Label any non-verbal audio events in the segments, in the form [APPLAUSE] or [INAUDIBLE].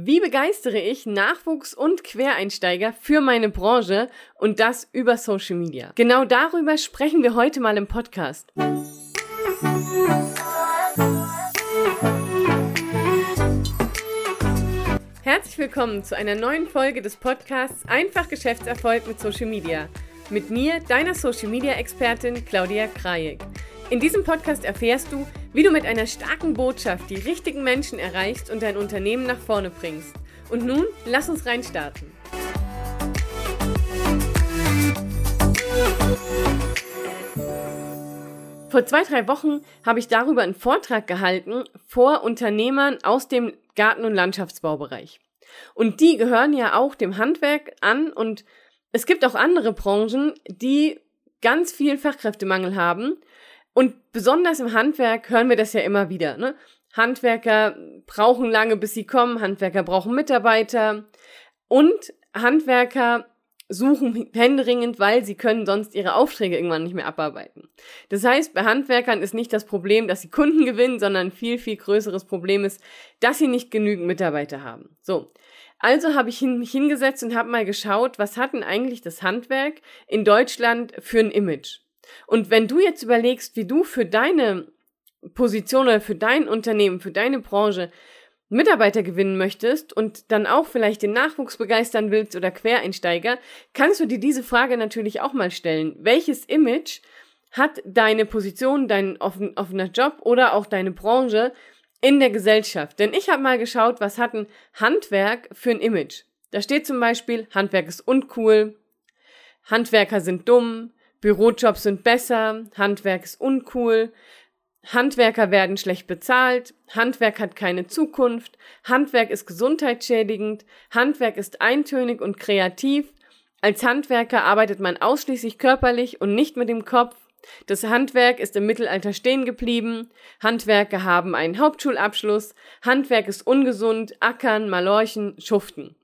Wie begeistere ich Nachwuchs- und Quereinsteiger für meine Branche und das über Social Media? Genau darüber sprechen wir heute mal im Podcast. Herzlich willkommen zu einer neuen Folge des Podcasts Einfach Geschäftserfolg mit Social Media. Mit mir, deiner Social Media Expertin Claudia Krajek. In diesem Podcast erfährst du, wie du mit einer starken Botschaft die richtigen Menschen erreichst und dein Unternehmen nach vorne bringst. Und nun, lass uns reinstarten. Vor zwei, drei Wochen habe ich darüber einen Vortrag gehalten vor Unternehmern aus dem Garten- und Landschaftsbaubereich. Und die gehören ja auch dem Handwerk an und es gibt auch andere Branchen, die ganz viel Fachkräftemangel haben und besonders im Handwerk hören wir das ja immer wieder. Ne? Handwerker brauchen lange, bis sie kommen. Handwerker brauchen Mitarbeiter. Und Handwerker suchen händeringend, weil sie können sonst ihre Aufträge irgendwann nicht mehr abarbeiten. Das heißt, bei Handwerkern ist nicht das Problem, dass sie Kunden gewinnen, sondern ein viel, viel größeres Problem ist, dass sie nicht genügend Mitarbeiter haben. So. Also habe ich mich hingesetzt und habe mal geschaut, was hat denn eigentlich das Handwerk in Deutschland für ein Image? Und wenn du jetzt überlegst, wie du für deine Position oder für dein Unternehmen, für deine Branche Mitarbeiter gewinnen möchtest und dann auch vielleicht den Nachwuchs begeistern willst oder Quereinsteiger, kannst du dir diese Frage natürlich auch mal stellen. Welches Image hat deine Position, dein offener Job oder auch deine Branche in der Gesellschaft? Denn ich habe mal geschaut, was hat ein Handwerk für ein Image. Da steht zum Beispiel, Handwerk ist uncool, Handwerker sind dumm, Bürojobs sind besser, Handwerk ist uncool, Handwerker werden schlecht bezahlt, Handwerk hat keine Zukunft, Handwerk ist gesundheitsschädigend, Handwerk ist eintönig und kreativ, als Handwerker arbeitet man ausschließlich körperlich und nicht mit dem Kopf, das Handwerk ist im Mittelalter stehen geblieben, Handwerker haben einen Hauptschulabschluss, Handwerk ist ungesund, ackern, malorchen, schuften.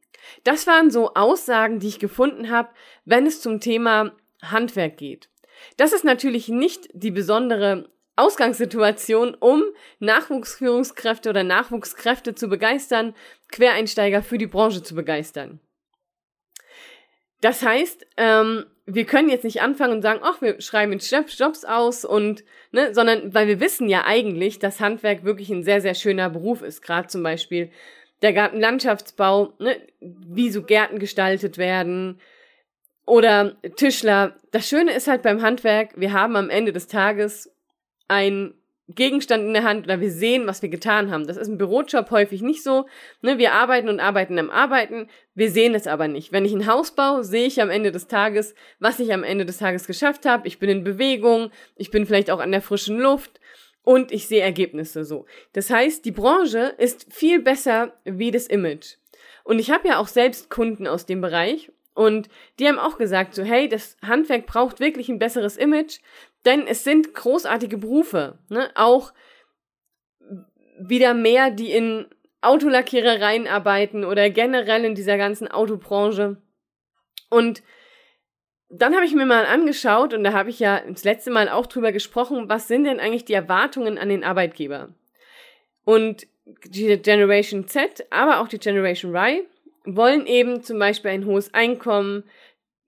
Das waren so Aussagen, die ich gefunden habe, wenn es zum Thema Handwerk geht. Das ist natürlich nicht die besondere Ausgangssituation, um Nachwuchsführungskräfte oder Nachwuchskräfte zu begeistern, Quereinsteiger für die Branche zu begeistern. Das heißt, ähm, wir können jetzt nicht anfangen und sagen, ach, wir schreiben jetzt Jobs aus und, ne, sondern weil wir wissen ja eigentlich, dass Handwerk wirklich ein sehr, sehr schöner Beruf ist. Gerade zum Beispiel der Gartenlandschaftsbau, ne, wie so Gärten gestaltet werden, oder Tischler. Das Schöne ist halt beim Handwerk, wir haben am Ende des Tages ein Gegenstand in der Hand oder wir sehen, was wir getan haben. Das ist im Bürojob häufig nicht so. Ne, wir arbeiten und arbeiten am Arbeiten, wir sehen es aber nicht. Wenn ich ein Haus baue, sehe ich am Ende des Tages, was ich am Ende des Tages geschafft habe. Ich bin in Bewegung, ich bin vielleicht auch an der frischen Luft und ich sehe Ergebnisse so. Das heißt, die Branche ist viel besser wie das Image. Und ich habe ja auch selbst Kunden aus dem Bereich und die haben auch gesagt, so, hey, das Handwerk braucht wirklich ein besseres Image, denn es sind großartige Berufe, ne? Auch wieder mehr, die in Autolackierereien arbeiten oder generell in dieser ganzen Autobranche. Und dann habe ich mir mal angeschaut und da habe ich ja das letzte Mal auch drüber gesprochen, was sind denn eigentlich die Erwartungen an den Arbeitgeber? Und die Generation Z, aber auch die Generation Y wollen eben zum Beispiel ein hohes Einkommen,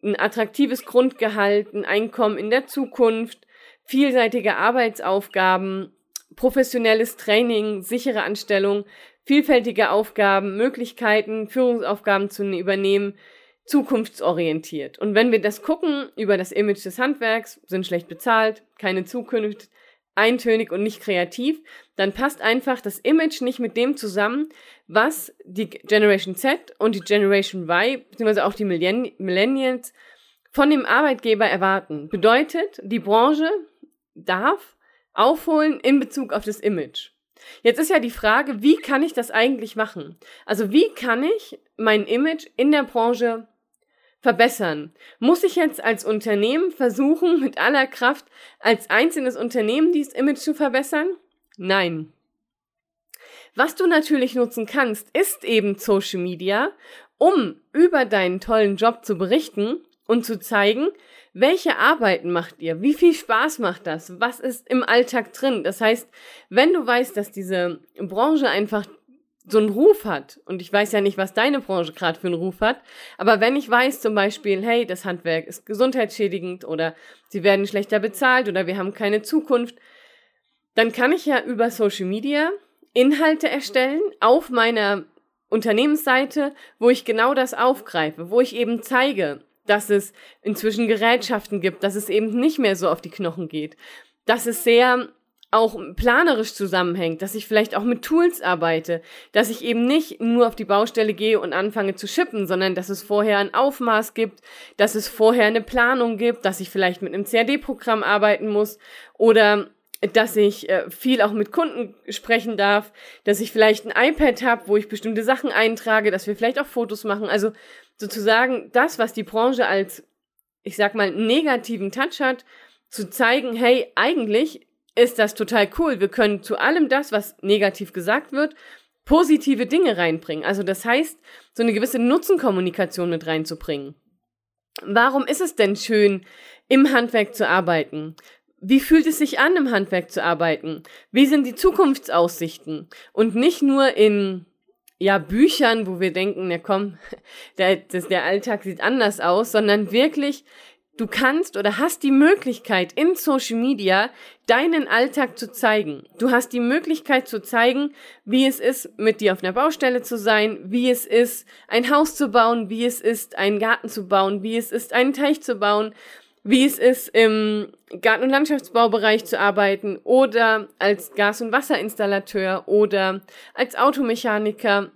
ein attraktives Grundgehalt, ein Einkommen in der Zukunft, vielseitige Arbeitsaufgaben, professionelles Training, sichere Anstellung, vielfältige Aufgaben, Möglichkeiten, Führungsaufgaben zu übernehmen, zukunftsorientiert. Und wenn wir das gucken über das Image des Handwerks, sind schlecht bezahlt, keine Zukunft, eintönig und nicht kreativ, dann passt einfach das Image nicht mit dem zusammen, was die Generation Z und die Generation Y, beziehungsweise auch die Millennials von dem Arbeitgeber erwarten. Bedeutet, die Branche darf aufholen in Bezug auf das Image. Jetzt ist ja die Frage, wie kann ich das eigentlich machen? Also wie kann ich mein Image in der Branche verbessern? Muss ich jetzt als Unternehmen versuchen, mit aller Kraft als einzelnes Unternehmen dieses Image zu verbessern? Nein. Was du natürlich nutzen kannst, ist eben Social Media, um über deinen tollen Job zu berichten und zu zeigen, welche Arbeiten macht ihr? Wie viel Spaß macht das? Was ist im Alltag drin? Das heißt, wenn du weißt, dass diese Branche einfach so einen Ruf hat, und ich weiß ja nicht, was deine Branche gerade für einen Ruf hat, aber wenn ich weiß zum Beispiel, hey, das Handwerk ist gesundheitsschädigend oder sie werden schlechter bezahlt oder wir haben keine Zukunft, dann kann ich ja über Social Media Inhalte erstellen auf meiner Unternehmensseite, wo ich genau das aufgreife, wo ich eben zeige, dass es inzwischen Gerätschaften gibt, dass es eben nicht mehr so auf die Knochen geht, dass es sehr auch planerisch zusammenhängt, dass ich vielleicht auch mit Tools arbeite, dass ich eben nicht nur auf die Baustelle gehe und anfange zu schippen, sondern dass es vorher ein Aufmaß gibt, dass es vorher eine Planung gibt, dass ich vielleicht mit einem CAD-Programm arbeiten muss oder dass ich äh, viel auch mit Kunden sprechen darf, dass ich vielleicht ein iPad habe, wo ich bestimmte Sachen eintrage, dass wir vielleicht auch Fotos machen. Also sozusagen das, was die Branche als, ich sag mal, negativen Touch hat, zu zeigen, hey, eigentlich ist das total cool. Wir können zu allem das, was negativ gesagt wird, positive Dinge reinbringen. Also das heißt, so eine gewisse Nutzenkommunikation mit reinzubringen. Warum ist es denn schön, im Handwerk zu arbeiten? Wie fühlt es sich an, im Handwerk zu arbeiten? Wie sind die Zukunftsaussichten? Und nicht nur in ja, Büchern, wo wir denken, na komm, [LAUGHS] der, das, der Alltag sieht anders aus, sondern wirklich, du kannst oder hast die Möglichkeit in Social Media deinen Alltag zu zeigen. Du hast die Möglichkeit zu zeigen, wie es ist, mit dir auf einer Baustelle zu sein, wie es ist, ein Haus zu bauen, wie es ist, einen Garten zu bauen, wie es ist, einen Teich zu bauen wie es ist, im Garten- und Landschaftsbaubereich zu arbeiten oder als Gas- und Wasserinstallateur oder als Automechaniker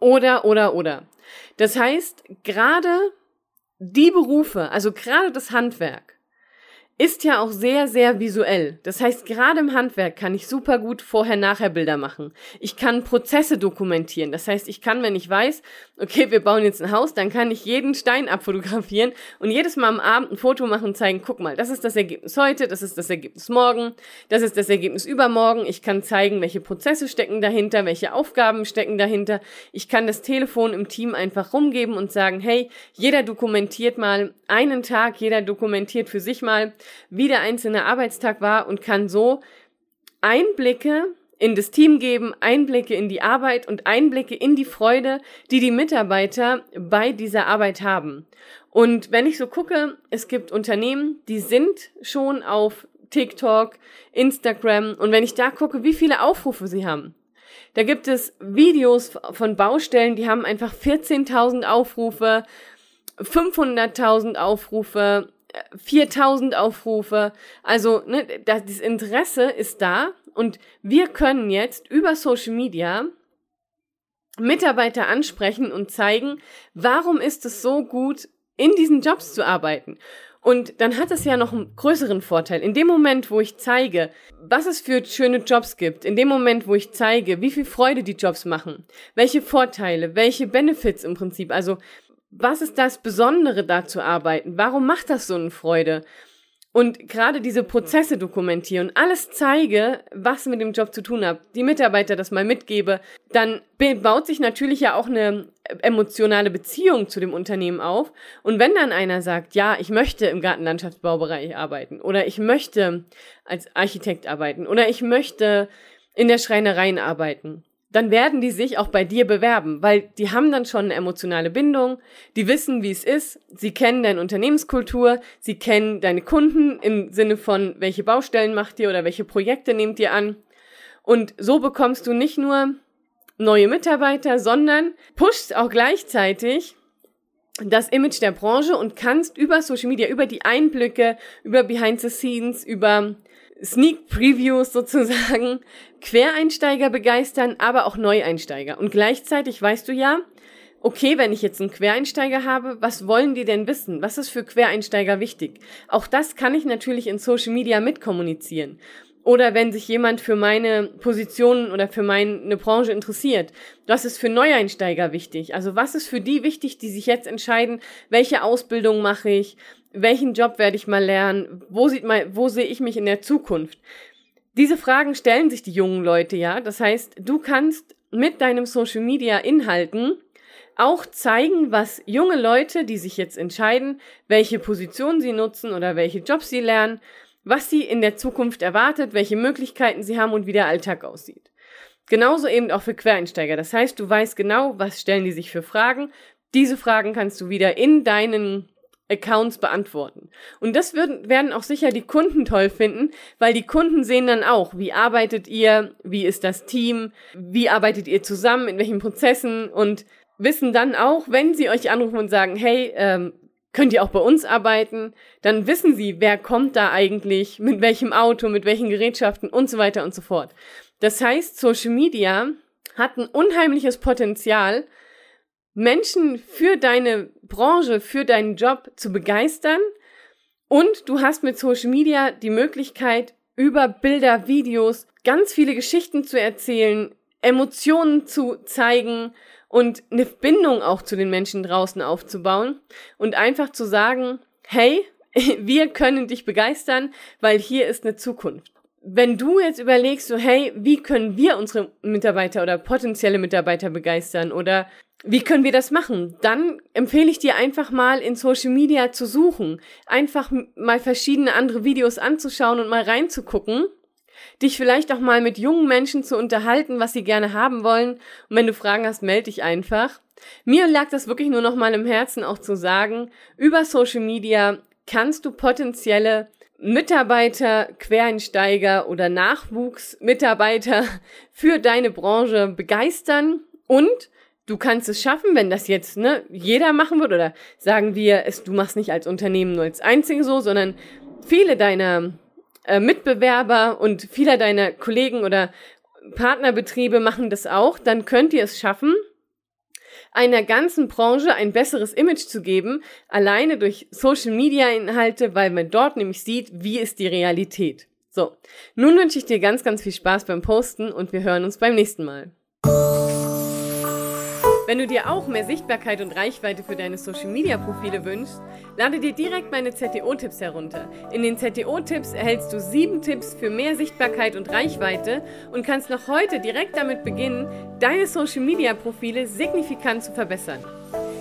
oder, oder, oder. Das heißt, gerade die Berufe, also gerade das Handwerk, ist ja auch sehr, sehr visuell. Das heißt, gerade im Handwerk kann ich super gut Vorher-Nachher-Bilder machen. Ich kann Prozesse dokumentieren. Das heißt, ich kann, wenn ich weiß, okay, wir bauen jetzt ein Haus, dann kann ich jeden Stein [LAUGHS] abfotografieren und jedes Mal am Abend ein Foto machen und zeigen, guck mal, das ist das Ergebnis heute, das ist das Ergebnis morgen, das ist das Ergebnis übermorgen. Ich kann zeigen, welche Prozesse stecken dahinter, welche Aufgaben stecken dahinter. Ich kann das Telefon im Team einfach rumgeben und sagen, hey, jeder dokumentiert mal einen Tag, jeder dokumentiert für sich mal, wie der einzelne Arbeitstag war und kann so Einblicke in das Team geben, Einblicke in die Arbeit und Einblicke in die Freude, die die Mitarbeiter bei dieser Arbeit haben. Und wenn ich so gucke, es gibt Unternehmen, die sind schon auf TikTok, Instagram und wenn ich da gucke, wie viele Aufrufe sie haben. Da gibt es Videos von Baustellen, die haben einfach 14.000 Aufrufe, 500.000 Aufrufe, 4000 Aufrufe. Also, ne, das, Interesse ist da und wir können jetzt über Social Media Mitarbeiter ansprechen und zeigen, warum ist es so gut, in diesen Jobs zu arbeiten. Und dann hat es ja noch einen größeren Vorteil. In dem Moment, wo ich zeige, was es für schöne Jobs gibt, in dem Moment, wo ich zeige, wie viel Freude die Jobs machen, welche Vorteile, welche Benefits im Prinzip, also was ist das Besondere da zu arbeiten? Warum macht das so eine Freude? Und gerade diese Prozesse dokumentieren, alles zeige, was mit dem Job zu tun hat, die Mitarbeiter das mal mitgebe, dann baut sich natürlich ja auch eine emotionale Beziehung zu dem Unternehmen auf. Und wenn dann einer sagt, ja, ich möchte im Gartenlandschaftsbaubereich arbeiten oder ich möchte als Architekt arbeiten oder ich möchte in der Schreinerei arbeiten, dann werden die sich auch bei dir bewerben, weil die haben dann schon eine emotionale Bindung, die wissen, wie es ist, sie kennen deine Unternehmenskultur, sie kennen deine Kunden im Sinne von, welche Baustellen macht ihr oder welche Projekte nehmt ihr an. Und so bekommst du nicht nur neue Mitarbeiter, sondern pushst auch gleichzeitig das Image der Branche und kannst über Social Media, über die Einblicke, über Behind the Scenes, über Sneak Previews sozusagen Quereinsteiger begeistern, aber auch Neueinsteiger. Und gleichzeitig weißt du ja, okay, wenn ich jetzt einen Quereinsteiger habe, was wollen die denn wissen? Was ist für Quereinsteiger wichtig? Auch das kann ich natürlich in Social Media mitkommunizieren. Oder wenn sich jemand für meine Position oder für meine Branche interessiert, was ist für Neueinsteiger wichtig? Also was ist für die wichtig, die sich jetzt entscheiden, welche Ausbildung mache ich, welchen Job werde ich mal lernen, wo sieht mal, wo sehe ich mich in der Zukunft? Diese Fragen stellen sich die jungen Leute ja. Das heißt, du kannst mit deinem Social Media Inhalten auch zeigen, was junge Leute, die sich jetzt entscheiden, welche Position sie nutzen oder welche Jobs sie lernen, was sie in der Zukunft erwartet, welche Möglichkeiten sie haben und wie der Alltag aussieht. Genauso eben auch für Quereinsteiger. Das heißt, du weißt genau, was stellen die sich für Fragen. Diese Fragen kannst du wieder in deinen Accounts beantworten. Und das würden, werden auch sicher die Kunden toll finden, weil die Kunden sehen dann auch, wie arbeitet ihr, wie ist das Team, wie arbeitet ihr zusammen, in welchen Prozessen und wissen dann auch, wenn sie euch anrufen und sagen, hey, ähm, könnt ihr auch bei uns arbeiten, dann wissen sie, wer kommt da eigentlich, mit welchem Auto, mit welchen Gerätschaften und so weiter und so fort. Das heißt, Social Media hat ein unheimliches Potenzial, Menschen für deine Branche, für deinen Job zu begeistern. Und du hast mit Social Media die Möglichkeit, über Bilder, Videos ganz viele Geschichten zu erzählen, Emotionen zu zeigen und eine Bindung auch zu den Menschen draußen aufzubauen und einfach zu sagen, hey, [LAUGHS] wir können dich begeistern, weil hier ist eine Zukunft. Wenn du jetzt überlegst, so, hey, wie können wir unsere Mitarbeiter oder potenzielle Mitarbeiter begeistern oder wie können wir das machen? Dann empfehle ich dir einfach mal in Social Media zu suchen, einfach mal verschiedene andere Videos anzuschauen und mal reinzugucken, dich vielleicht auch mal mit jungen Menschen zu unterhalten, was sie gerne haben wollen. Und wenn du Fragen hast, melde dich einfach. Mir lag das wirklich nur noch mal im Herzen auch zu sagen, über Social Media kannst du potenzielle Mitarbeiter, Quereinsteiger oder Nachwuchsmitarbeiter [LAUGHS] für deine Branche begeistern. Und du kannst es schaffen, wenn das jetzt ne, jeder machen wird oder sagen wir, es, du machst nicht als Unternehmen nur als Einzige so, sondern viele deiner äh, Mitbewerber und viele deiner Kollegen oder Partnerbetriebe machen das auch, dann könnt ihr es schaffen, einer ganzen Branche ein besseres Image zu geben, alleine durch Social Media Inhalte, weil man dort nämlich sieht, wie ist die Realität. So, nun wünsche ich dir ganz, ganz viel Spaß beim Posten und wir hören uns beim nächsten Mal. Wenn du dir auch mehr Sichtbarkeit und Reichweite für deine Social Media Profile wünschst, lade dir direkt meine ZTO-Tipps herunter. In den ZTO-Tipps erhältst du sieben Tipps für mehr Sichtbarkeit und Reichweite und kannst noch heute direkt damit beginnen, deine Social Media Profile signifikant zu verbessern.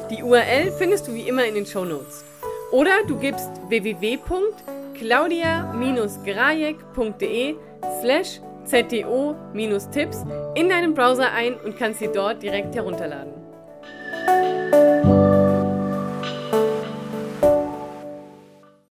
Die URL findest du wie immer in den Show Notes. Oder du gibst www.claudia-grajek.de slash ZTO-Tipps in deinem Browser ein und kannst sie dort direkt herunterladen.